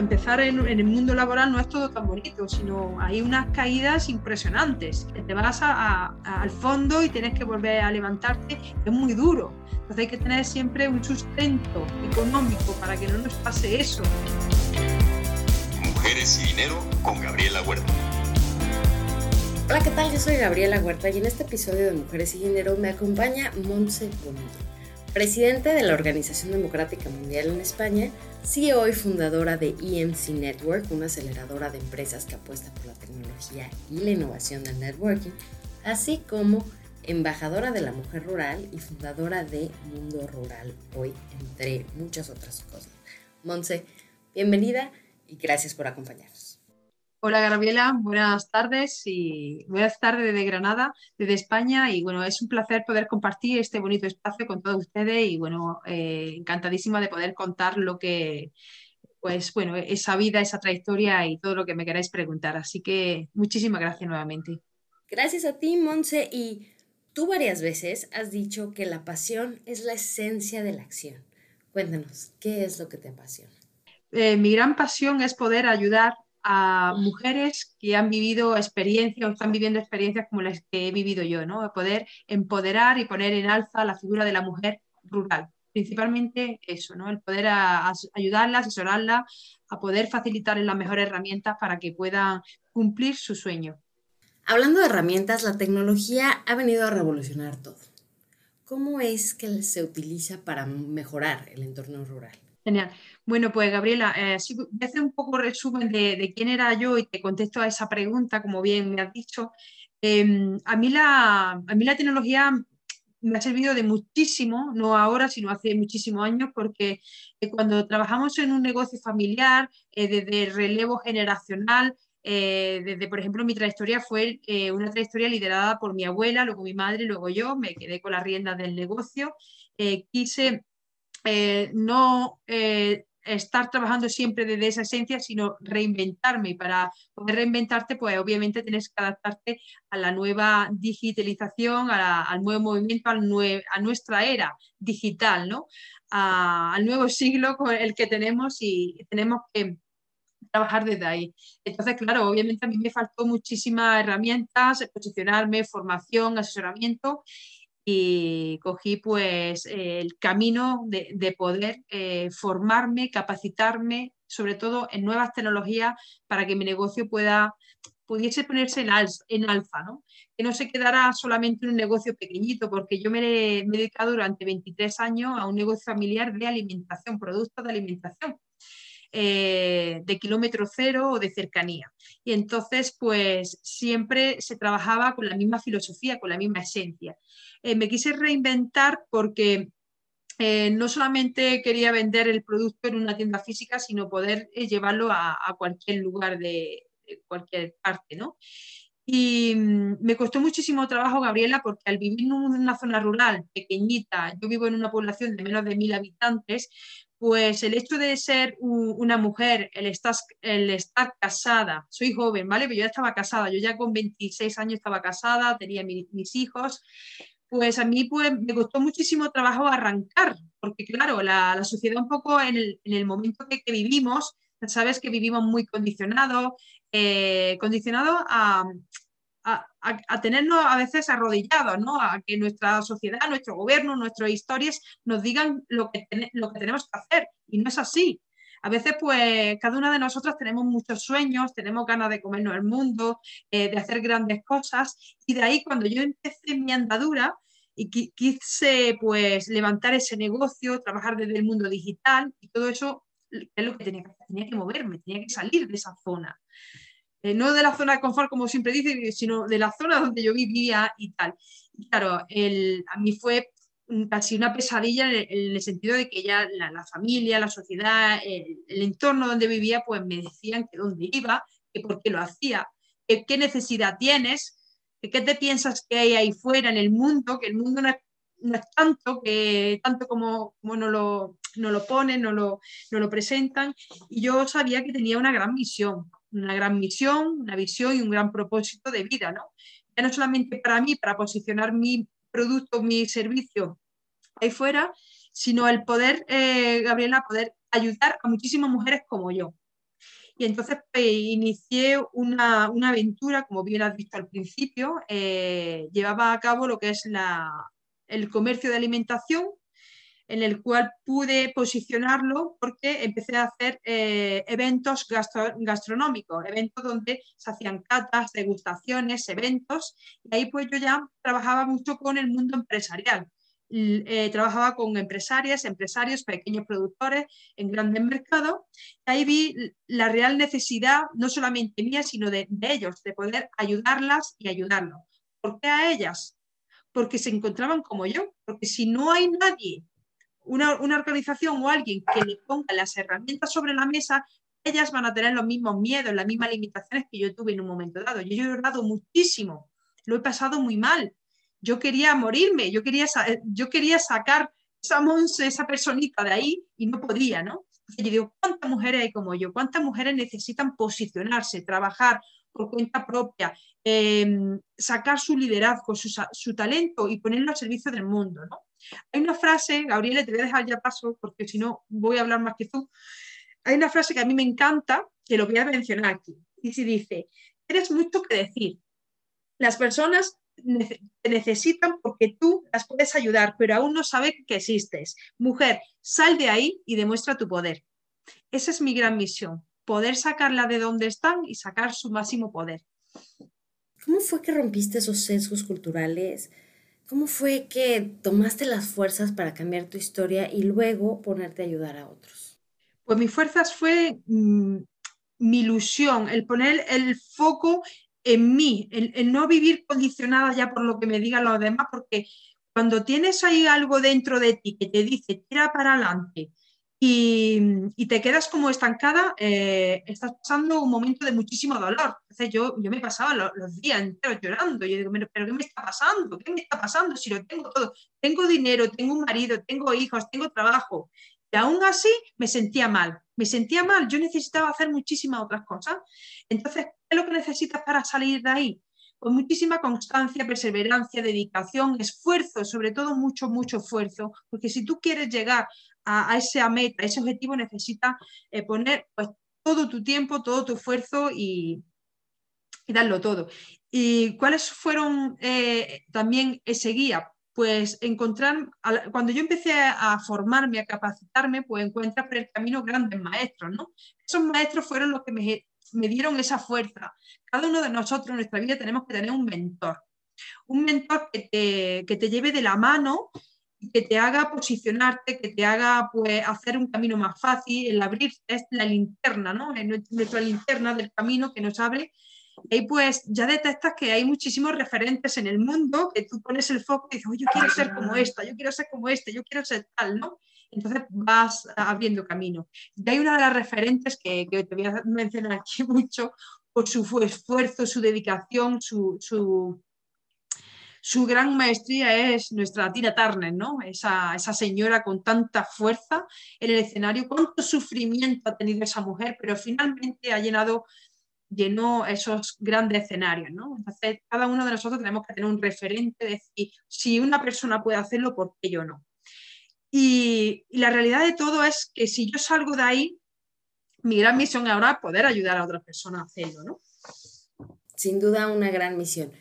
empezar en, el mundo laboral no es todo tan bonito, sino hay unas caídas impresionantes. Te vas al fondo y tienes que volver a levantarte, es muy duro. Entonces hay que tener siempre un sustento económico para que no nos pase eso. Mujeres y dinero con Gabriela Huerta. Hola, ¿qué tal? Yo soy Gabriela Huerta y en este episodio de Mujeres y Dinero me acompaña Montse Bonito presidente de la Organización Democrática Mundial en España, CEO y fundadora de EMC Network, una aceleradora de empresas que apuesta por la tecnología y la innovación del networking, así como embajadora de la mujer rural y fundadora de Mundo Rural Hoy, entre muchas otras cosas. Monse, bienvenida y gracias por acompañarnos. Hola Gabriela, buenas tardes y buenas tardes desde Granada, desde España y bueno, es un placer poder compartir este bonito espacio con todos ustedes y bueno, eh, encantadísima de poder contar lo que, pues bueno, esa vida, esa trayectoria y todo lo que me queráis preguntar. Así que muchísimas gracias nuevamente. Gracias a ti, Monse, y tú varias veces has dicho que la pasión es la esencia de la acción. Cuéntanos, ¿qué es lo que te apasiona? Eh, mi gran pasión es poder ayudar a mujeres que han vivido experiencias o están viviendo experiencias como las que he vivido yo, ¿no? Poder empoderar y poner en alza la figura de la mujer rural. Principalmente eso, ¿no? El poder ayudarla, asesorarla, a poder facilitarles las mejores herramientas para que puedan cumplir su sueño. Hablando de herramientas, la tecnología ha venido a revolucionar todo. ¿Cómo es que se utiliza para mejorar el entorno rural? Genial. Bueno, pues Gabriela, eh, voy a hacer un poco resumen de, quién era yo y te contesto a esa pregunta, como bien me has dicho. Em, a, mí la, a mí la tecnología me ha servido de muchísimo, no ahora, sino hace muchísimos años, porque eh, cuando trabajamos en un negocio familiar, eh, desde relevo generacional, desde, por ejemplo, mi trayectoria fue una trayectoria liderada por mi abuela, luego mi madre, luego yo, me quedé con las riendas del negocio. quise eh, no eh, estar trabajando siempre desde esa esencia, sino reinventarme. Y para poder reinventarte, pues obviamente tienes que adaptarte a la nueva digitalización, al nuevo movimiento, a nuestra era digital, ¿no? al nuevo siglo con el que tenemos y tenemos que trabajar desde ahí. Entonces, claro, obviamente a mí me faltó muchísimas herramientas, posicionarme, formación, asesoramiento y cogí pues el camino de, poder eh, formarme, capacitarme, sobre todo en nuevas tecnologías para que mi negocio pueda pudiese ponerse en, en alza, ¿no? que no se quedara solamente en un negocio pequeñito, porque yo me he, dedicado durante 23 años a un negocio familiar de alimentación, productos de alimentación. Eh, de kilómetro cero o de cercanía. Y entonces, pues siempre se trabajaba con la misma filosofía, con la misma esencia. Eh, me quise reinventar porque eh, no solamente quería vender el producto en una tienda física, sino poder llevarlo a, cualquier lugar de, cualquier parte, ¿no? Y mm, me costó muchísimo trabajo, Gabriela, porque al vivir en una zona rural pequeñita, yo vivo en una población de menos de mil habitantes, pues el hecho de ser una mujer, el estar, el estar casada, soy joven, ¿vale? Pero yo ya estaba casada, yo ya con 26 años estaba casada, tenía mis hijos, pues a mí pues, me costó muchísimo trabajo arrancar, porque claro, la, sociedad un poco en el, momento que, vivimos, sabes que vivimos muy condicionados, eh, condicionados a, a, tenernos a veces arrodillados, ¿no? a que nuestra sociedad, nuestro gobierno, nuestras historias nos digan lo que, lo que tenemos que hacer, y no es así. A veces, pues, cada una de nosotras tenemos muchos sueños, tenemos ganas de comernos el mundo, eh, de hacer grandes cosas, y de ahí cuando yo empecé mi andadura, y quise pues levantar ese negocio, trabajar desde el mundo digital y todo eso es lo que tenía que hacer, tenía que moverme, tenía que salir de esa zona. Eh, no de la zona de confort, como siempre dice, sino de la zona donde yo vivía y tal. Claro, el, a mí fue casi una pesadilla en el, sentido de que ya la, familia, la sociedad, el, entorno donde vivía, pues me decían que dónde iba, que por qué lo hacía, que qué necesidad tienes, ¿Qué te piensas que hay ahí fuera en el mundo? Que el mundo no es, tanto, que, tanto como, como no lo, no lo ponen, no lo, no lo presentan. Y yo sabía que tenía una gran misión, una gran misión, una visión y un gran propósito de vida, ¿no? Ya no solamente para mí, para posicionar mi producto, mi servicio ahí fuera, sino el poder, eh, Gabriela, poder ayudar a muchísimas mujeres como yo. Y entonces pues, inicié una, aventura, como bien has visto al principio, eh, llevaba a cabo lo que es la, el comercio de alimentación, en el cual pude posicionarlo porque empecé a hacer eh, eventos gastronómicos, eventos donde se hacían catas, degustaciones, eventos, y ahí pues yo ya trabajaba mucho con el mundo empresarial. Eh, trabajaba con empresarias, empresarios, pequeños productores en grandes mercados. Y ahí vi la real necesidad, no solamente mía, sino de, ellos, de poder ayudarlas y ayudarlos. ¿Por qué a ellas? Porque se encontraban como yo, porque si no hay nadie, una, una organización o alguien que le ponga las herramientas sobre la mesa, ellas van a tener los mismos miedos, las mismas limitaciones que yo tuve en un momento dado. Yo he llorado muchísimo, lo he pasado muy mal, yo quería morirme, yo quería, yo quería sacar esa monse, esa personita de ahí y no podía, ¿no? Entonces yo digo, ¿cuántas mujeres hay como yo? ¿Cuántas mujeres necesitan posicionarse, trabajar por cuenta propia, em, sacar su liderazgo, su, talento y ponerlo al servicio del mundo, ¿no? Hay una frase, Gabriela, te voy a dejar ya paso porque si no voy a hablar más que tú. Hay una frase que a mí me encanta, que lo voy a mencionar aquí. Y se dice, tienes mucho que decir. Las personas te necesitan porque tú las puedes ayudar, pero aún no saben que existes. Mujer, sal de ahí y demuestra tu poder. Esa es mi gran misión, poder sacarla de donde están y sacar su máximo poder. ¿Cómo fue que rompiste esos sesgos culturales? ¿Cómo fue que tomaste las fuerzas para cambiar tu historia y luego ponerte a ayudar a otros? Pues mis fuerzas fue mm, mi ilusión, el poner el foco en mí, el, no vivir condicionada ya por lo que me digan los demás, porque cuando tienes ahí algo dentro de ti que te dice tira para adelante y, te quedas como estancada, eh, estás pasando un momento de muchísimo dolor. Entonces yo, yo me pasaba los, días enteros llorando. Yo digo, pero ¿qué me está pasando? ¿Qué me está pasando si lo tengo todo? Tengo dinero, tengo un marido, tengo hijos, tengo trabajo. Y aún así me sentía mal, me sentía mal, yo necesitaba hacer muchísimas otras cosas. Entonces, ¿qué es lo que necesitas para salir de ahí? Con muchísima constancia, perseverancia, dedicación, esfuerzo, sobre todo mucho, mucho esfuerzo, porque si tú quieres llegar a, esa meta, a ese objetivo, necesitas eh, poner pues, todo tu tiempo, todo tu esfuerzo y, darlo todo. ¿Y cuáles fueron eh, también ese guía? pues encontrar, cuando yo empecé a formarme, a capacitarme, pues encuentras por el camino grandes maestros, ¿no? Esos maestros fueron los que me, me dieron esa fuerza. Cada uno de nosotros en nuestra vida tenemos que tener un mentor, un mentor que te, que te lleve de la mano que te haga posicionarte, que te haga pues, hacer un camino más fácil, el abrir es la linterna, ¿no? Nuestra linterna del camino que nos abre y ahí pues ya detectas que hay muchísimos referentes en el mundo que tú pones el foco y dices, yo quiero ser como esta, yo quiero ser como este, yo quiero ser tal, ¿no? Entonces vas abriendo camino. Y hay una de las referentes que, que te voy a mencionar aquí mucho por su esfuerzo, su dedicación, su, su, su gran maestría es nuestra Tina Turner, ¿no? Esa, esa, señora con tanta fuerza en el escenario, cuánto sufrimiento ha tenido esa mujer, pero finalmente ha llenado llenó esos grandes escenarios, ¿no? Entonces, cada uno de nosotros tenemos que tener un referente, decir, si una persona puede hacerlo, ¿por qué yo no? Y, la realidad de todo es que si yo salgo de ahí, mi gran misión ahora es poder ayudar a otras personas a hacerlo, ¿no? Sin duda, una gran misión.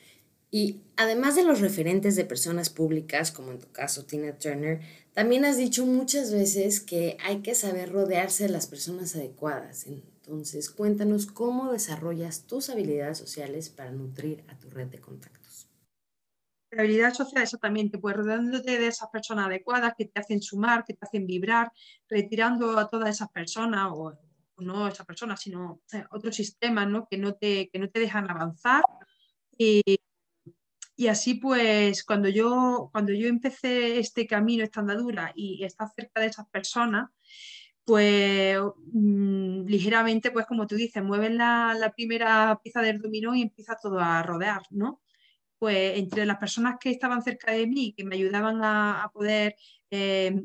Y además de los referentes de personas públicas, como en tu caso Tina Turner, también has dicho muchas veces que hay que saber rodearse de las personas adecuadas. Entonces, cuéntanos cómo desarrollas tus habilidades sociales para nutrir a tu red de contactos. La habilidad social, eso también, te puedes rodeándote de esas personas adecuadas que te hacen sumar, que te hacen vibrar, retirando a todas esas personas, o, no esas personas, sino otros sistemas ¿no? Que, no te, que no te dejan avanzar. Y, y así pues, cuando yo, cuando yo empecé este camino, esta andadura y estar cerca de esas personas, pues mm, ligeramente, pues como tú dices, mueven la, primera pieza del dominó y empieza todo a rodear, ¿no? Pues entre las personas que estaban cerca de mí, que me ayudaban a, poder eh,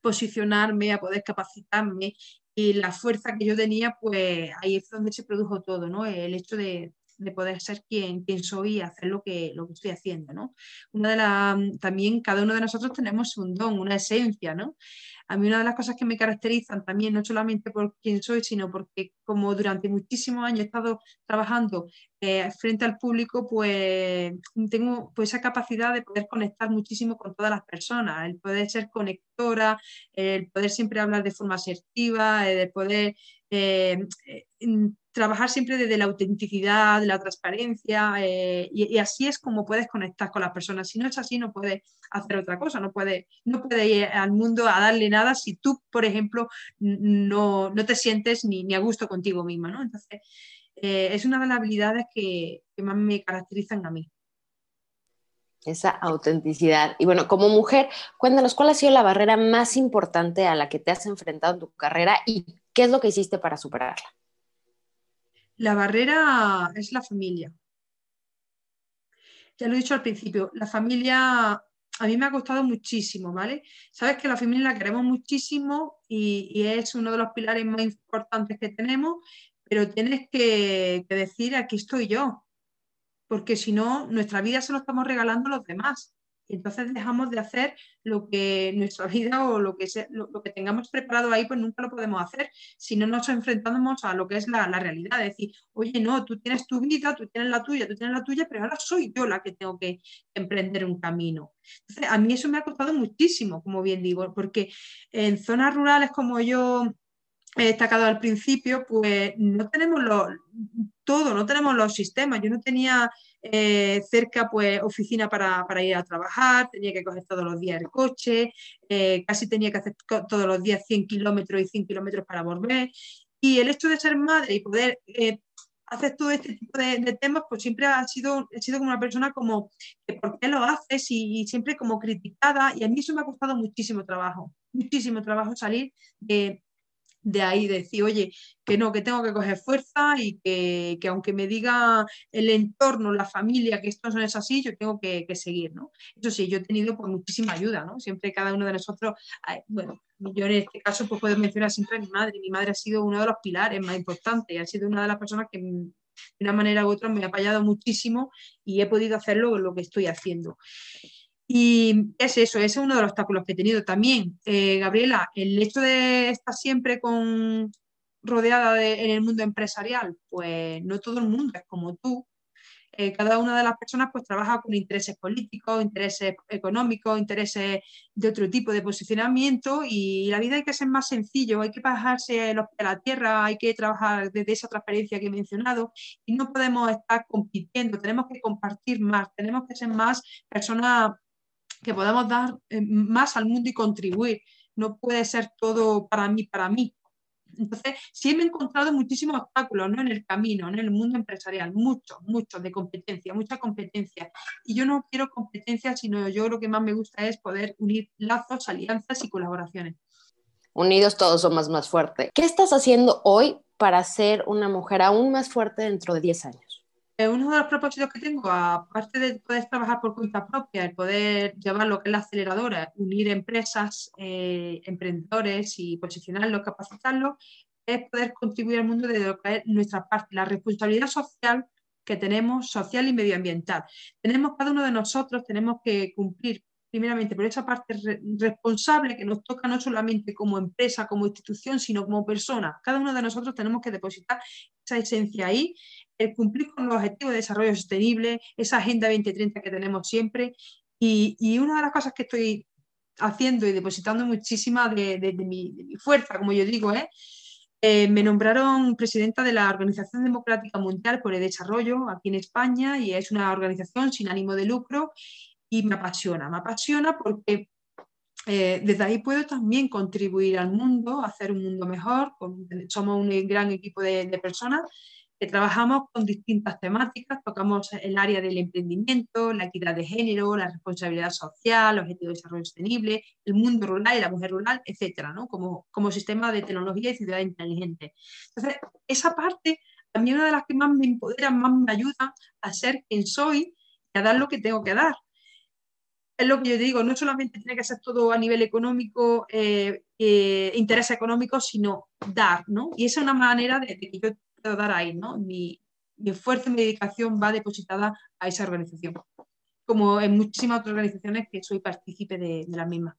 posicionarme, a poder capacitarme y la fuerza que yo tenía, pues ahí es donde se produjo todo, ¿no? El hecho de, de poder ser quien, quien soy y hacer lo que, lo que estoy haciendo, ¿no? Una de las, también cada uno de nosotros tenemos un don, una esencia, ¿no? A mí una de las cosas que me caracterizan también, no solamente por quién soy, sino porque como durante muchísimos años he estado trabajando eh, frente al público, pues tengo pues, esa capacidad de poder conectar muchísimo con todas las personas, el poder ser conectora, el poder siempre hablar de forma asertiva, el poder eh, trabajar siempre desde la autenticidad, la transparencia, eh, y, así es como puedes conectar con las personas. Si no es así, no puedes hacer otra cosa, no puedes, ir al mundo a darle nada si tú, por ejemplo, no, te sientes ni, ni, a gusto contigo misma. ¿no? Entonces, eh, es una de las habilidades que, que más me caracterizan a mí esa autenticidad. Y bueno, como mujer, cuéntanos cuál ha sido la barrera más importante a la que te has enfrentado en tu carrera y qué es lo que hiciste para superarla. La barrera es la familia. Ya lo he dicho al principio, la familia a mí me ha costado muchísimo, ¿vale? Sabes que la familia la queremos muchísimo y, es uno de los pilares más importantes que tenemos, pero tienes que, que decir, aquí estoy yo, porque si no, nuestra vida se lo estamos regalando a los demás entonces dejamos de hacer lo que nuestra vida o lo que, lo, que tengamos preparado ahí, pues nunca lo podemos hacer si no nos enfrentamos a lo que es la, realidad. Es decir, oye, no, tú tienes tu vida, tú tienes la tuya, tú tienes la tuya, pero ahora soy yo la que tengo que emprender un camino. Entonces, a mí eso me ha costado muchísimo, como bien digo, porque en zonas rurales como yo he destacado al principio, pues no tenemos lo, todo, no tenemos los sistemas. Yo no tenía eh, cerca pues oficina para, ir a trabajar, tenía que coger todos los días el coche, eh, casi tenía que hacer todos los días 100 kilómetros y 100 kilómetros para volver. Y el hecho de ser madre y poder eh, hacer todo este tipo de, temas, pues siempre ha sido, he sido como una persona como, ¿por qué lo haces? Y, siempre como criticada. Y a mí eso me ha costado muchísimo trabajo, muchísimo trabajo salir de, de ahí decir, oye, que no, que tengo que coger fuerza y que, aunque me diga el entorno, la familia, que esto no es así, yo tengo que, seguir, ¿no? Eso sí, yo he tenido pues, muchísima ayuda, ¿no? Siempre cada uno de nosotros, bueno, yo en este caso pues puedo mencionar siempre a mi madre, mi madre ha sido uno de los pilares más importantes, ha sido una de las personas que de una manera u otra me ha apoyado muchísimo y he podido hacerlo lo que estoy haciendo. Y es eso, ese es uno de los obstáculos que he tenido también. Eh, Gabriela, el hecho de estar siempre rodeada en el mundo empresarial, pues no todo el mundo es como tú. Eh, cada una de las personas pues trabaja con intereses políticos, intereses económicos, intereses de otro tipo de posicionamiento y la vida hay que ser más sencillo, hay que bajarse los pies a la tierra, hay que trabajar desde esa transparencia que he mencionado y no podemos estar compitiendo, tenemos que compartir más, tenemos que ser más personas que podamos dar eh, más al mundo y contribuir. No puede ser todo para mí, para mí. Entonces, sí me he encontrado muchísimos obstáculos ¿no? en el camino, en el mundo empresarial, muchos, muchos de competencia, mucha competencia. Y yo no quiero competencia, sino yo lo que más me gusta es poder unir lazos, alianzas y colaboraciones. Unidos todos somos más fuertes. ¿Qué estás haciendo hoy para ser una mujer aún más fuerte dentro de 10 años? Uno de los propósitos que tengo, aparte de poder trabajar por cuenta propia, el poder llevar lo que es la aceleradora, unir empresas, eh, emprendedores y posicionarlos, capacitarlos, es poder contribuir al mundo desde lo que es nuestra parte, la responsabilidad social que tenemos, social y medioambiental. Tenemos, cada uno de nosotros, tenemos que cumplir primeramente por esa parte responsable que nos toca no solamente como empresa, como institución, sino como persona. Cada uno de nosotros tenemos que depositar esa esencia ahí, el cumplir con los objetivos de desarrollo sostenible, esa Agenda 2030 que tenemos siempre. Y, una de las cosas que estoy haciendo y depositando muchísima de, mi, fuerza, como yo digo, es eh, me nombraron presidenta de la Organización Democrática Mundial por el Desarrollo aquí en España y es una organización sin ánimo de lucro y me apasiona, me apasiona porque eh, desde ahí puedo también contribuir al mundo, hacer un mundo mejor. somos un gran equipo de, personas que trabajamos con distintas temáticas, tocamos el área del emprendimiento, la equidad de género, la responsabilidad social, los objetivos de desarrollo sostenible, el mundo rural y la mujer rural, etcétera, ¿no? como, como sistema de tecnología y ciudad inteligente. Entonces, esa parte también una de las que más me empodera, más me ayuda a ser quien soy y a dar lo que tengo que dar es lo que yo digo, no solamente tiene que ser todo a nivel económico, eh, eh, interés económico, sino dar, ¿no? Y esa es una manera de, que yo dar ahí, ¿no? Mi, mi esfuerzo y mi dedicación va depositada a esa organización, como en muchísimas otras organizaciones que soy partícipe de, de la misma.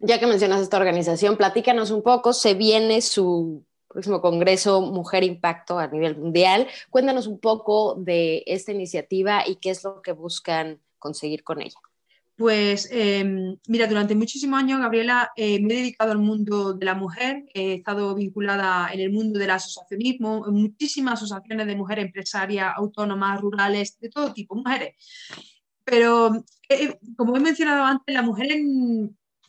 Ya que mencionas esta organización, platícanos un poco, se viene su próximo Congreso Mujer Impacto a nivel mundial. Cuéntanos un poco de esta iniciativa y qué es lo que buscan conseguir con ella. Pues em, mira, durante muchísimos años, Gabriela, eh, me he dedicado al mundo de la mujer, he estado vinculada en el mundo del asociacionismo, en muchísimas asociaciones de mujeres empresarias, autónomas, rurales, de todo tipo, mujeres. Pero, eh, como he mencionado antes, las mujeres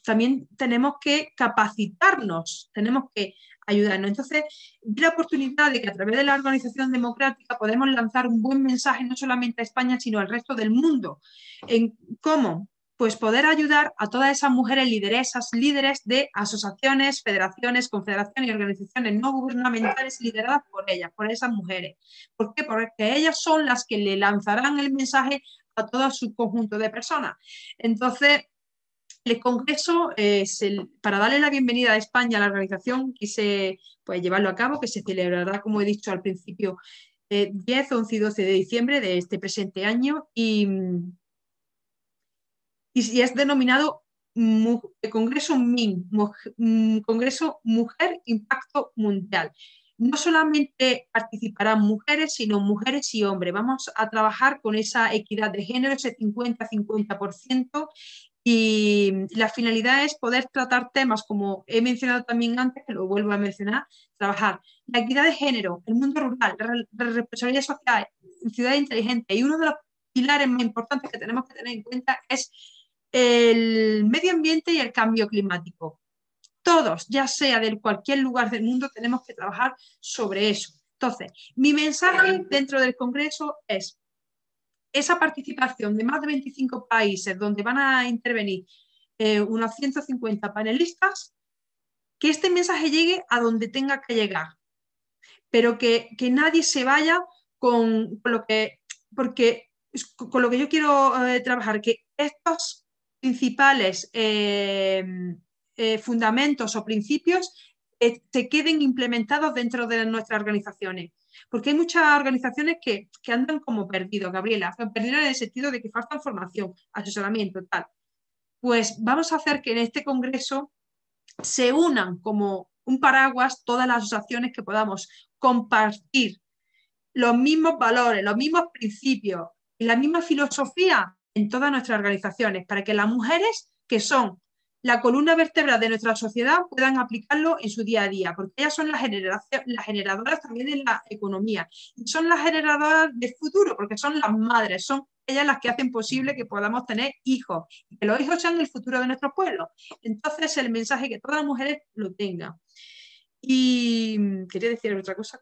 también tenemos que capacitarnos, tenemos que ayudarnos. Entonces, vi la oportunidad de que a través de la organización democrática podemos lanzar un buen mensaje no solamente a España, sino al resto del mundo. ¿En cómo? Pues poder ayudar a todas esas mujeres lideresas, líderes de asociaciones, federaciones, confederaciones y organizaciones no gubernamentales lideradas por ellas, por esas mujeres. ¿Por qué? Porque ellas son las que le lanzarán el mensaje a todo su conjunto de personas. Entonces, el Congreso, para darle la bienvenida a España a la organización, quise pues, llevarlo a cabo, que se celebrará, como he dicho al principio, 10, 11 y 12 de diciembre de este presente año y, y, es denominado Congreso MIN, mm, Congreso Mujer Impacto Mundial. No solamente participarán mujeres, sino mujeres y hombres. Vamos a trabajar con esa equidad de género, ese 50-50%, y la finalidad es poder tratar temas como he mencionado también antes, que lo vuelvo a mencionar, trabajar la equidad de género, el mundo rural, la responsabilidad social, ciudad inteligente. Y uno de los pilares más importantes que tenemos que tener en cuenta es el medio ambiente y el cambio climático. Todos, ya sea de cualquier lugar del mundo, tenemos que trabajar sobre eso. Entonces, mi mensaje dentro del Congreso es esa participación de más de 25 países donde van a intervenir eh, unos 150 panelistas, que este mensaje llegue a donde tenga que llegar, pero que, nadie se vaya con, lo que, porque con lo que yo quiero eh, trabajar, que estos principales eh, fundamentos o principios se queden implementados dentro de nuestras organizaciones porque hay muchas organizaciones que, andan como perdidos, Gabriela, perdidas en el sentido de que falta formación, asesoramiento, tal. Pues vamos a hacer que en este congreso se unan como un paraguas todas las asociaciones que podamos compartir los mismos valores, los mismos principios y la misma filosofía en todas nuestras organizaciones, para que las mujeres que son la columna vertebral de nuestra sociedad puedan aplicarlo en su día a día, porque ellas son las, las generadoras también de la economía y son las generadoras del futuro, porque son las madres, son ellas las que hacen posible que podamos tener hijos y que los hijos sean el futuro de nuestro pueblo. Entonces, el mensaje que todas las mujeres lo tengan. Y quería decir otra cosa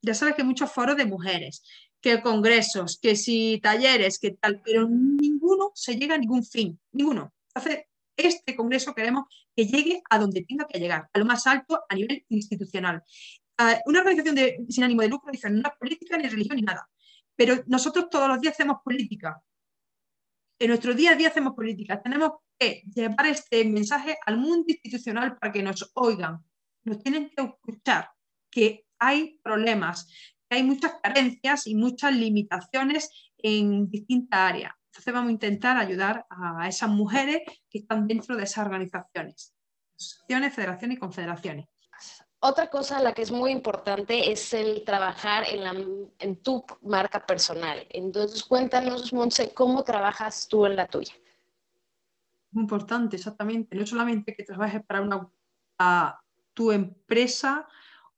Ah. Ya sabes que hay muchos foros de mujeres que congresos, que si talleres, que tal, pero ninguno se llega a ningún fin, ninguno. Entonces, este congreso queremos que llegue a donde tenga que llegar, a lo más alto a nivel institucional. una organización de, sin ánimo de lucro dice, no es política, ni religión, ni nada. Pero nosotros todos los días hacemos política. En nuestro día a día hacemos política. Tenemos que llevar este mensaje al mundo institucional para que nos oigan. Nos tienen que escuchar que hay problemas, hay muchas carencias y muchas limitaciones en distintas áreas. Entonces vamos a intentar ayudar a esas mujeres que están dentro de esas organizaciones, asociaciones, federaciones y confederaciones. Otra cosa a la que es muy importante es el trabajar en, en tu marca personal. Entonces cuéntanos, Monse, ¿cómo trabajas tú en la tuya? Muy importante, exactamente. No solamente que trabajes para una, tu empresa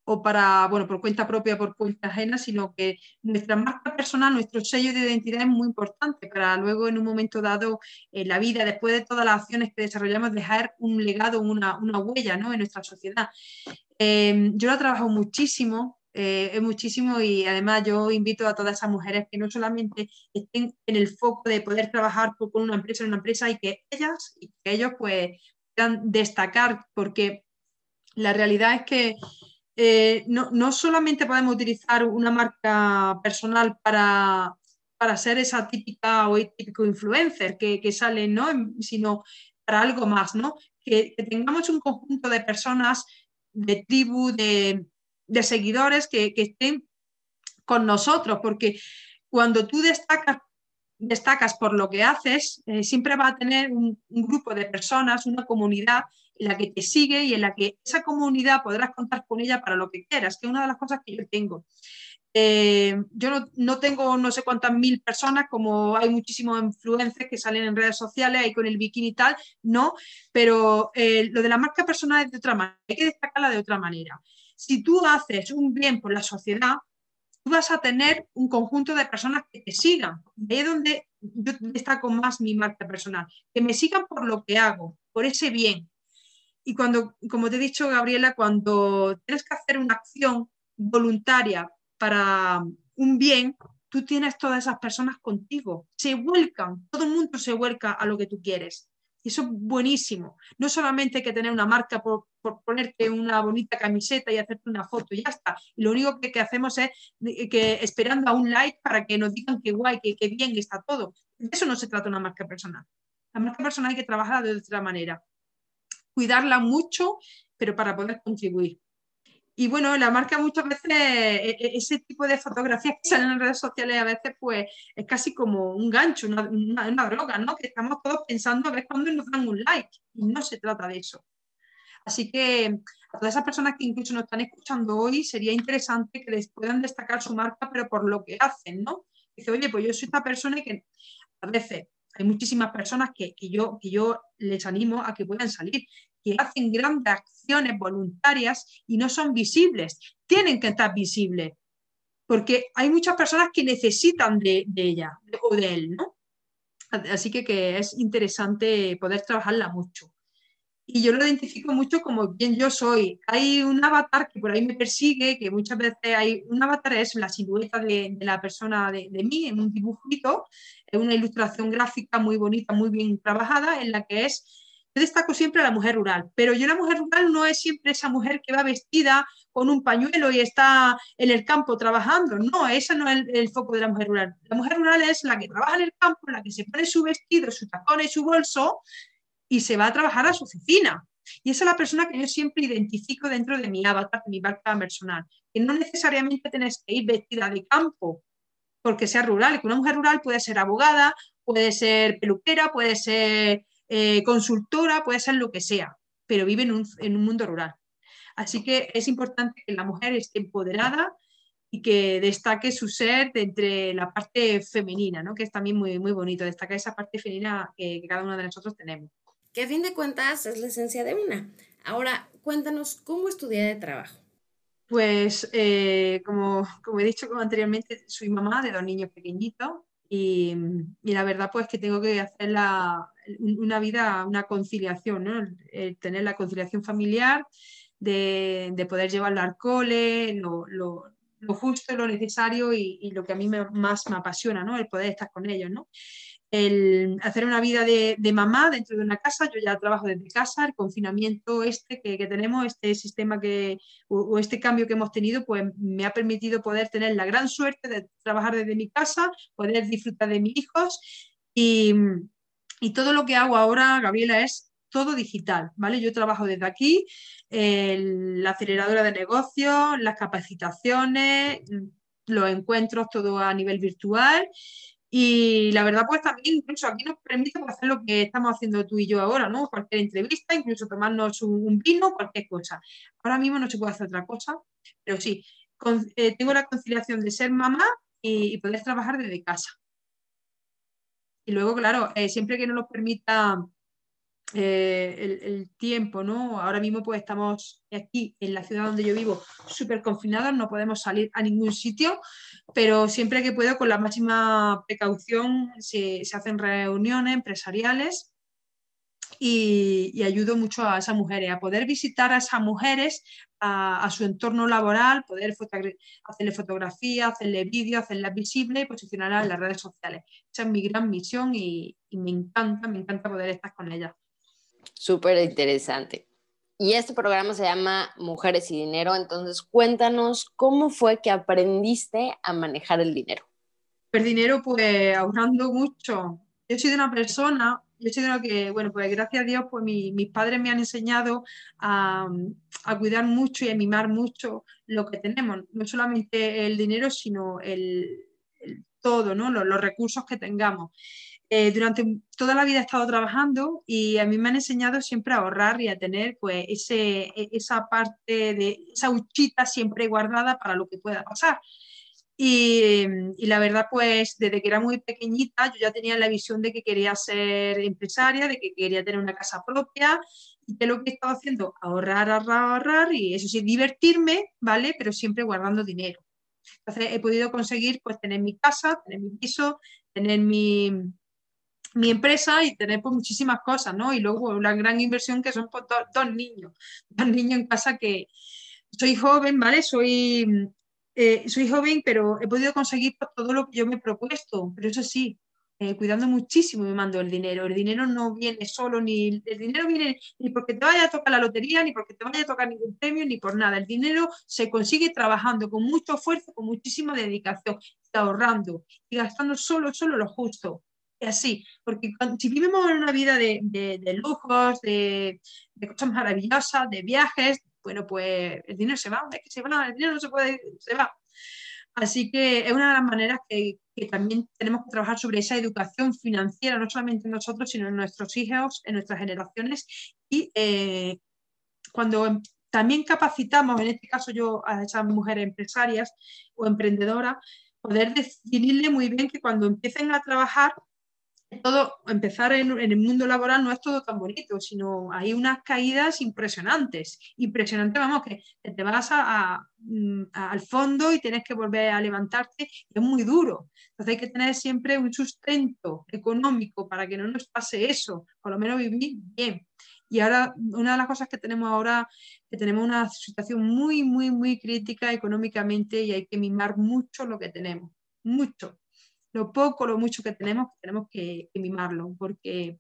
o para, bueno, por cuenta propia, por cuenta ajena, sino que nuestra marca personal, nuestro sello de identidad es muy importante para luego en un momento dado en la vida, después de todas las acciones que desarrollamos, dejar un legado, una, una huella ¿no? en nuestra sociedad. Em, yo lo trabajo muchísimo, eh, muchísimo y además yo invito a todas esas mujeres que no solamente estén en el foco de poder trabajar con una empresa en una empresa y que ellas y que ellos pues puedan destacar porque la realidad es que eh, no, solamente podemos utilizar una marca personal para, ser esa típica o típico influencer que, sale, ¿no? sino para algo más, ¿no? Que, tengamos un conjunto de personas de tribu, de, seguidores que, estén con nosotros, porque cuando tú destacas, destacas por lo que haces, eh, siempre va a tener un, grupo de personas, una comunidad la que te sigue y en la que esa comunidad podrás contar con ella para lo que quieras, que es una de las cosas que yo tengo. Eh, yo no, tengo no sé cuántas mil personas, como hay muchísimos influencers que salen en redes sociales, ahí con el bikini y tal, no, pero eh, lo de la marca personal es de otra manera, hay que destacarla de otra manera. Si tú haces un bien por la sociedad, tú vas a tener un conjunto de personas que te sigan. Ahí es donde yo destaco más mi marca personal, que me sigan por lo que hago, por ese bien. Y cuando, como te he dicho, Gabriela, cuando tienes que hacer una acción voluntaria para un bien, tú tienes todas esas personas contigo, se vuelcan, todo el mundo se vuelca a lo que tú quieres. Y eso es buenísimo. No solamente hay que tener una marca por, ponerte una bonita camiseta y hacerte una foto y ya está. Lo único que, hacemos es que esperando a un like para que nos digan que guay, que, que bien está todo. De eso no se trata una marca personal. La marca personal hay que trabajarla de otra manera. Cuidarla mucho, pero para poder contribuir. Y bueno, la marca muchas veces, e, e, ese tipo de fotografías que salen en redes sociales a veces, pues es casi como un gancho, una, una, droga, ¿no? Que estamos todos pensando a ver cuándo nos dan un like. Y no se trata de eso. Así que a todas esas personas que incluso nos están escuchando hoy, sería interesante que les puedan destacar su marca, pero por lo que hacen, ¿no? Dice, oye, pues yo soy esta persona que a veces hay muchísimas personas que, yo, que yo les animo a que puedan salir que hacen grandes acciones voluntarias y no son visibles. Tienen que estar visibles, porque hay muchas personas que necesitan de, ella o de él, ¿no? Así que, que, es interesante poder trabajarla mucho. Y yo lo identifico mucho como quien yo soy. Hay un avatar que por ahí me persigue, que muchas veces hay un avatar es la silueta de, la persona de, de, mí en un dibujito, es una ilustración gráfica muy bonita, muy bien trabajada, en la que es yo destaco siempre a la mujer rural, pero yo la mujer rural no es siempre esa mujer que va vestida con un pañuelo y está en el campo trabajando. No, ese no es el, foco de la mujer rural. La mujer rural es la que trabaja en el campo, la que se pone su vestido, su tacón y su bolso y se va a trabajar a su oficina. Y esa es la persona que yo siempre identifico dentro de mi avatar, de mi marca personal. Que no necesariamente tienes que ir vestida de campo porque sea rural. Que una mujer rural puede ser abogada, puede ser peluquera, puede ser eh, consultora, puede ser lo que sea, pero vive en un, mundo rural. Así que es importante que la mujer esté empoderada y que destaque su ser entre la parte femenina, ¿no? que es también muy, muy bonito, destacar esa parte femenina que, cada uno de nosotros tenemos. Que a fin de cuentas es la esencia de una. Ahora, cuéntanos, ¿cómo es tu día de trabajo? Pues, eh, como, como, he dicho como anteriormente, soy mamá de dos niños pequeñitos y, la verdad pues que tengo que hacer la, una vida, una conciliación, ¿no? tener la conciliación familiar, de, de, poder llevarlo al cole, lo, justo, lo necesario y, y, lo que a mí más me apasiona, ¿no? El poder estar con ellos, ¿no? El hacer una vida de, mamá dentro de una casa, yo ya trabajo desde casa, el confinamiento este que, tenemos, este sistema que, o, o, este cambio que hemos tenido, pues me ha permitido poder tener la gran suerte de trabajar desde mi casa, poder disfrutar de mis hijos y, y todo lo que hago ahora, Gabriela, es todo digital, ¿vale? Yo trabajo desde aquí, la aceleradora de negocios, las capacitaciones, los encuentros, todo a nivel virtual. Y la verdad, pues también incluso aquí nos permite pues, hacer lo que estamos haciendo tú y yo ahora, ¿no? Cualquier entrevista, incluso tomarnos un, vino, cualquier cosa. Ahora mismo no se puede hacer otra cosa, pero sí, eh, tengo la conciliación de ser mamá y poder trabajar desde casa. Y luego, claro, eh, siempre que no nos permita eh, el, tiempo, ¿no? Ahora mismo pues estamos aquí en la ciudad donde yo vivo súper confinados, no podemos salir a ningún sitio, pero siempre que puedo con la máxima precaución se, se hacen reuniones empresariales y, ayudo mucho a esas mujeres, a poder visitar a esas mujeres, a, su entorno laboral, poder hacerle fotografía, hacerle vídeo, hacerla visible y posicionarla en las redes sociales. Esa es mi gran misión y, me encanta, me encanta poder estar con ellas. Súper interesante. Y este programa se llama Mujeres y Dinero, entonces cuéntanos cómo fue que aprendiste a manejar el dinero. El dinero, pues ahorrando mucho. Yo soy de una persona yo soy de que, bueno, pues gracias a Dios, pues mis padres me han enseñado a, cuidar mucho y a mimar mucho lo que tenemos, no solamente el dinero, sino el, todo, ¿no? Los, recursos que tengamos. Eh, durante toda la vida he estado trabajando y a mí me han enseñado siempre a ahorrar y a tener pues ese, e, esa parte de esa huchita siempre guardada para lo que pueda pasar. Y, la verdad, pues desde que era muy pequeñita, yo ya tenía la visión de que quería ser empresaria, de que quería tener una casa propia. Y que lo que he estado haciendo, ahorrar, ahorrar, ahorrar y eso sí, divertirme, ¿vale? Pero siempre guardando dinero. Entonces he podido conseguir pues tener mi casa, tener mi piso, tener mi, mi empresa y tener pues, muchísimas cosas, ¿no? Y luego la gran inversión que son pues, dos, niños, dos niños en casa que soy joven, ¿vale? Soy, eh, soy joven, pero he podido conseguir pues, todo lo que yo me he propuesto, pero eso sí, eh, cuidando muchísimo me mando el dinero. El dinero no viene solo, ni el dinero viene ni porque te vaya a tocar la lotería, ni porque te vaya a tocar ningún premio, ni por nada. El dinero se consigue trabajando con mucho esfuerzo, con muchísima dedicación, ahorrando y gastando solo, solo lo justo así, porque si vivimos en una vida de, lujos, de, cosas maravillosas, de viajes, bueno, pues el dinero se va, es que se va, el dinero no se puede, se va. Así que es una de las maneras que, también tenemos que trabajar sobre esa educación financiera, no solamente en nosotros, sino en nuestros hijos, en nuestras generaciones. Y eh, cuando también capacitamos, en este caso yo a esas mujeres empresarias o emprendedoras, poder definirle muy bien que cuando empiecen a trabajar todo, empezar en, el mundo laboral no es todo tan bonito, sino hay unas caídas impresionantes. Impresionante, vamos, que te vas mm, al fondo y tienes que volver a levantarte, es muy duro. Entonces hay que tener siempre un sustento económico para que no nos pase eso, por lo menos vivir bien. Y ahora, una de las cosas que tenemos ahora, que tenemos una situación muy, muy, muy crítica económicamente y hay que mimar mucho lo que tenemos, mucho lo poco, lo mucho que tenemos, tenemos que, mimarlo, porque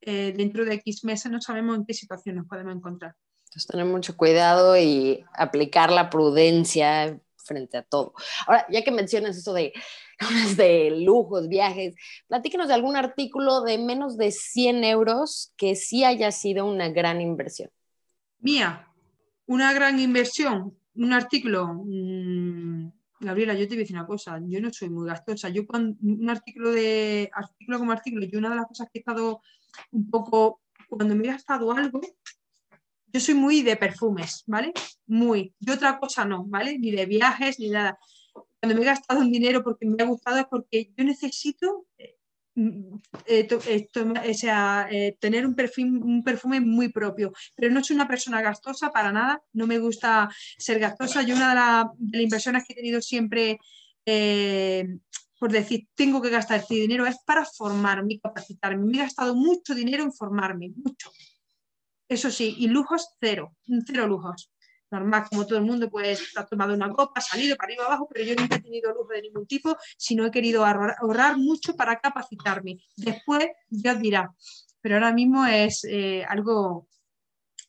eh, dentro de X meses no sabemos en qué situación nos podemos encontrar. Entonces, tener mucho cuidado y aplicar la prudencia frente a todo. Ahora, ya que mencionas eso de, de lujos, viajes, platíquenos de algún artículo de menos de 100 euros que sí haya sido una gran inversión. Mía, una gran inversión, un artículo, mmm, Gabriela, yo te voy a decir una cosa, yo no soy muy gastosa. Yo cuando un artículo de artículo como artículo, yo una de las cosas que he estado un poco, cuando me he gastado algo, yo soy muy de perfumes, ¿vale? Muy. Yo otra cosa no, ¿vale? Ni de viajes, ni nada. Cuando me he gastado un dinero porque me ha gustado es porque yo necesito eh, eh, eh, sea, eh, tener un, perfume, un perfume muy propio. Pero no soy una persona gastosa para nada, no me gusta ser gastosa. Yo una de, las inversiones que he tenido siempre, por decir, tengo que gastar este dinero, es para formarme y capacitarme. Me he gastado mucho dinero en formarme, mucho. Eso sí, y lujos cero, cero lujos normal, como todo el mundo, pues ha tomado una copa, ha salido para arriba abajo, pero yo nunca he tenido lujo de ningún tipo, sino he querido ahorrar, mucho para capacitarme. Después ya dirá, pero ahora mismo es eh, algo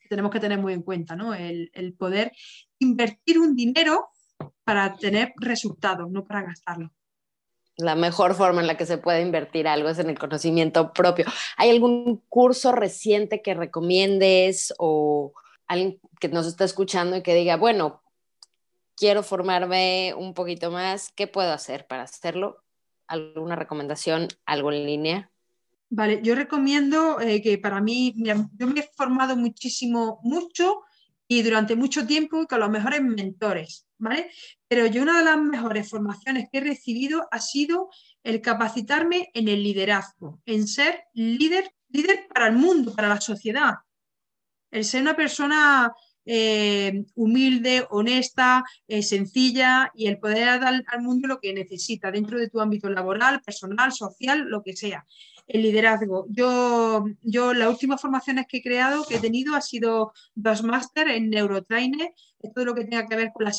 que tenemos que tener muy en cuenta, ¿no? El, el, poder invertir un dinero para tener resultados, no para gastarlo. La mejor forma en la que se puede invertir algo es en el conocimiento propio. ¿Hay algún curso reciente que recomiendes o alguien que nos está escuchando y que diga, bueno, quiero formarme un poquito más, ¿qué puedo hacer para hacerlo? ¿Alguna recomendación, algo en línea? Vale, yo recomiendo eh, que para mí, yo me he formado muchísimo, mucho y durante mucho tiempo con los mejores mentores, ¿vale? Pero yo una de las mejores formaciones que he recibido ha sido el capacitarme en el liderazgo, en ser líder, líder para el mundo, para la sociedad, el ser una persona eh, humilde, honesta, eh, sencilla y el poder dar al mundo lo que necesita dentro de tu ámbito laboral, personal, social, lo que sea. El liderazgo. Yo, yo las últimas formaciones que he creado, que he tenido, ha sido dos máster en Neurotrainer, todo lo que tenga que ver con la,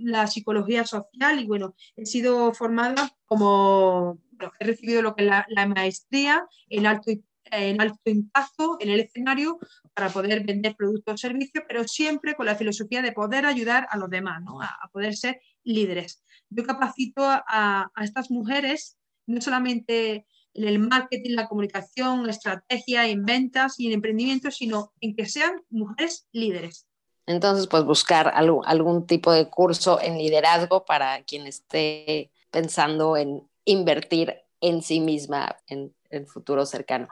la psicología social y bueno, he sido formada como, he recibido lo que es la, maestría en alto en alto impacto en el escenario para poder vender productos o servicios, pero siempre con la filosofía de poder ayudar a los demás, a, poder ser líderes. Yo capacito a, estas mujeres no solamente en el marketing, la comunicación, estrategia, en ventas y en emprendimiento, sino en que sean mujeres líderes. Entonces, pues buscar algún tipo de curso en liderazgo para quien esté pensando en invertir en sí misma en el futuro cercano.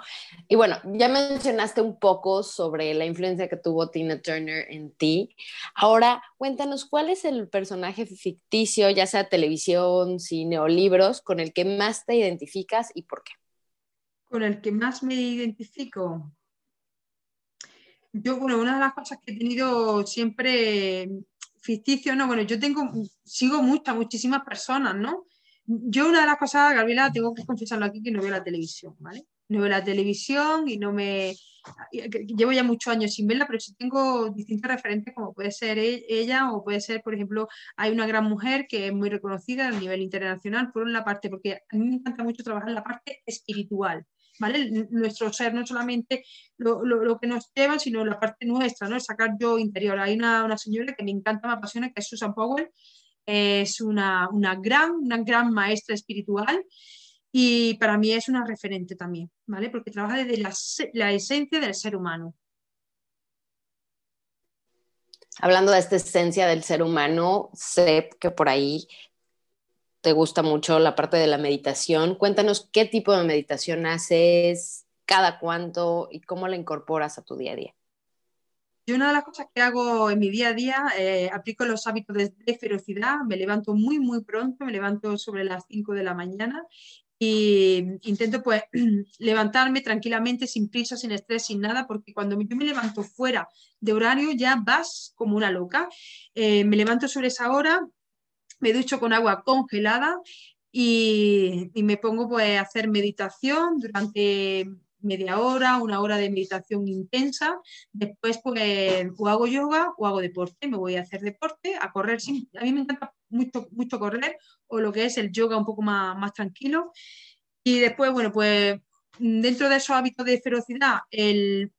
Y bueno, ya mencionaste un poco sobre la influencia que tuvo Tina Turner en ti. Ahora, cuéntanos cuál es el personaje ficticio, ya sea televisión, cine o libros, con el que más te identificas y por qué. Con el que más me identifico. Yo, bueno, una de las cosas que he tenido siempre ficticio, ¿no? Bueno, yo tengo, sigo muchas, muchísimas personas, ¿no? Yo una de las cosas, Gabriela, tengo que confesarlo aquí, que no veo la televisión, ¿vale? No veo la televisión y no me... Llevo ya muchos años sin verla, pero sí tengo distintos referentes como puede ser e, ella o puede ser, por ejemplo, hay una gran mujer que es muy reconocida a nivel internacional por una parte, porque a mí me encanta mucho trabajar en la parte espiritual. ¿Vale? Nuestro ser, no solamente lo, lo, que nos lleva, sino la parte nuestra, ¿no? sacar yo interior. Hay una, una señora que me encanta, me apasiona, que es Susan Powell, es una, gran, una gran maestra espiritual y para mí es una referente también, ¿vale? Porque trabaja desde la, esencia del ser humano. Hablando de esta esencia del ser humano, sé que por ahí te gusta mucho la parte de la meditación. Cuéntanos qué tipo de meditación haces, cada cuánto y cómo la incorporas a tu día a día. Yo una de las cosas que hago en mi día a día, eh, aplico los hábitos de, ferocidad, me levanto muy, muy pronto, me levanto sobre las 5 de la mañana y intento pues levantarme tranquilamente, sin prisa, sin estrés, sin nada, porque cuando yo me levanto fuera de horario ya vas como una loca. Eh, me levanto sobre esa hora, me ducho con agua congelada y, y me pongo pues a hacer meditación durante media hora, una hora de meditación intensa. Después, pues, o hago yoga o hago deporte. Me voy a hacer deporte, a correr. Sí, a mí me encanta mucho, mucho correr, o lo que es el yoga un poco más, más tranquilo. Y después, bueno, pues dentro de esos hábitos de ferocidad, el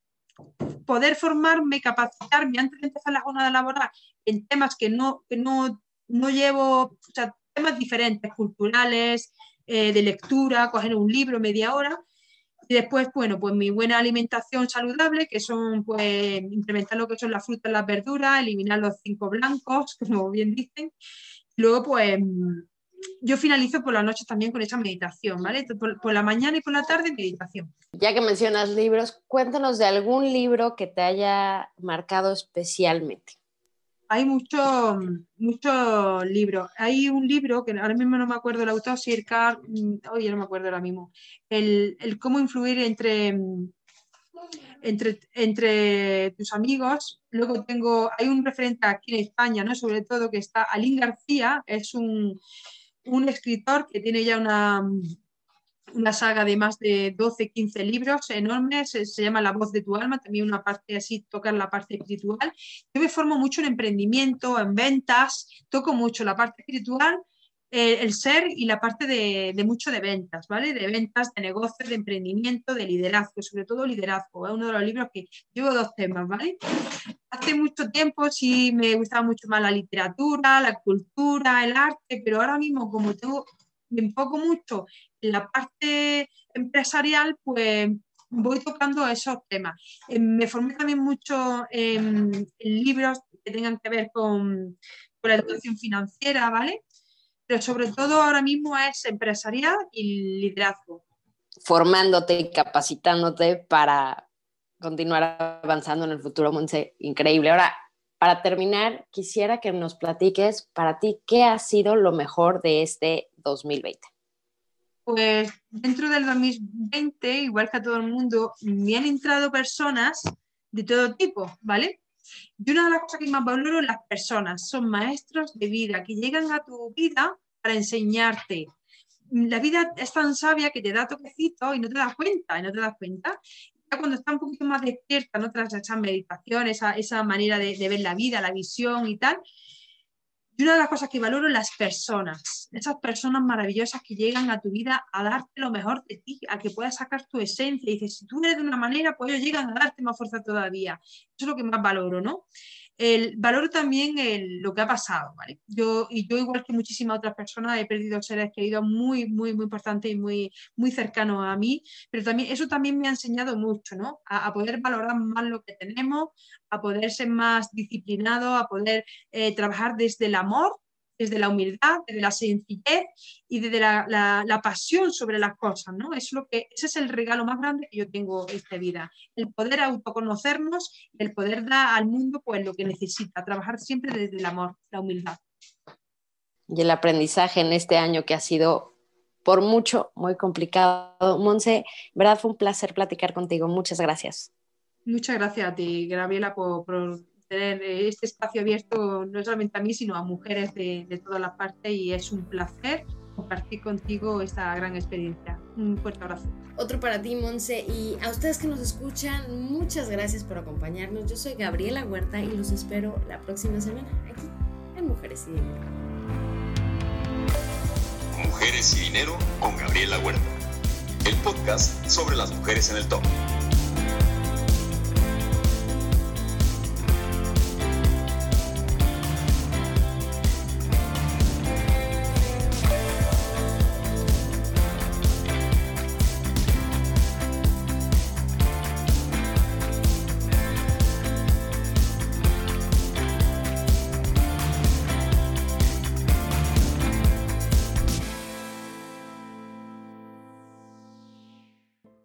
poder formarme, capacitarme antes de empezar la jornada laboral en temas que no, que no, no llevo, o sea, temas diferentes, culturales, eh, de lectura, coger un libro media hora, y después, bueno, pues mi buena alimentación saludable, que son, pues, implementar lo que son las frutas, las verduras, eliminar los cinco blancos, como bien dicen. Luego, pues, yo finalizo por las noches también con esa meditación, ¿vale? Por, la mañana y por la tarde, meditación. Ya que mencionas libros, cuéntanos de algún libro que te haya marcado especialmente hay muchos mucho libros. Hay un libro que ahora mismo no me acuerdo el autor, Sir Carl, mm, oye, no me acuerdo ahora mismo, el, cómo influir entre, entre, entre tus amigos. Luego tengo, hay un referente aquí en España, ¿no? sobre todo, que está Alín García, es un, un escritor que tiene ya una, una saga de más de 12, 15 libros enormes, se, llama La voz de tu alma, también una parte así, tocar la parte espiritual. Yo me formo mucho en emprendimiento, en ventas, toco mucho la parte espiritual, eh, el ser y la parte de, mucho de ventas, ¿vale? De ventas, de negocios, de emprendimiento, de liderazgo, sobre todo liderazgo, es uno de los libros que llevo dos temas, ¿vale? Hace mucho tiempo sí me gustaba mucho más la literatura, la cultura, el arte, pero ahora mismo como tengo me enfoco mucho en la parte empresarial, pues voy tocando esos temas. Eh, me formé también mucho en, libros que tengan que ver con, la educación financiera, ¿vale? Pero sobre todo ahora mismo es empresarial y liderazgo. Formándote y capacitándote para continuar avanzando en el futuro, Monse. Increíble. Ahora, para terminar, quisiera que nos platiques para ti qué ha sido lo mejor de este 2020. Pues dentro del 2020, igual que a todo el mundo, me han entrado personas de todo tipo, ¿vale? Y una de las cosas que más valoro las personas, son maestros de vida que llegan a tu vida para enseñarte. La vida es tan sabia que te da toquecitos y no te das cuenta, y no te das cuenta cuando está un poquito más despierta, ¿no? tras esa meditación, esa, esa manera de, de, ver la vida, la visión y tal. Y una de las cosas que valoro es las personas, esas personas maravillosas que llegan a tu vida a darte lo mejor de ti, a que puedas sacar tu esencia. Y dices, si tú eres de una manera, pues ellos llegan a darte más fuerza todavía. Eso es lo que más valoro, ¿no? El, valoro también lo que ha pasado, ¿vale? Yo, y yo, igual que muchísimas otras personas, he perdido seres queridos muy, muy, muy importantes y muy, muy cercanos a mí, pero también eso también me ha enseñado mucho, ¿no? A, poder valorar más lo que tenemos, a poder ser más disciplinado, a poder eh, trabajar desde el amor desde la humildad, desde la sencillez y desde la, pasión sobre las cosas, ¿no? Es lo que, ese es el regalo más grande que yo tengo en esta vida, el poder autoconocernos y el poder dar al mundo pues lo que necesita, trabajar siempre desde el amor, la humildad. Y el aprendizaje en este año que ha sido por mucho muy complicado. Monse, verdad fue un placer platicar contigo. Muchas gracias. Muchas gracias a ti, Gabriela, por tener este espacio abierto no solamente a mí, sino a mujeres de, de todas las partes y es un placer compartir contigo esta gran experiencia. Un fuerte abrazo. Otro para ti, Monse, y a ustedes que nos escuchan, muchas gracias por acompañarnos. Yo soy Gabriela Huerta y los espero la próxima semana aquí en Mujeres y Dinero. Mujeres y Dinero con Gabriela Huerta, el podcast sobre las mujeres en el top.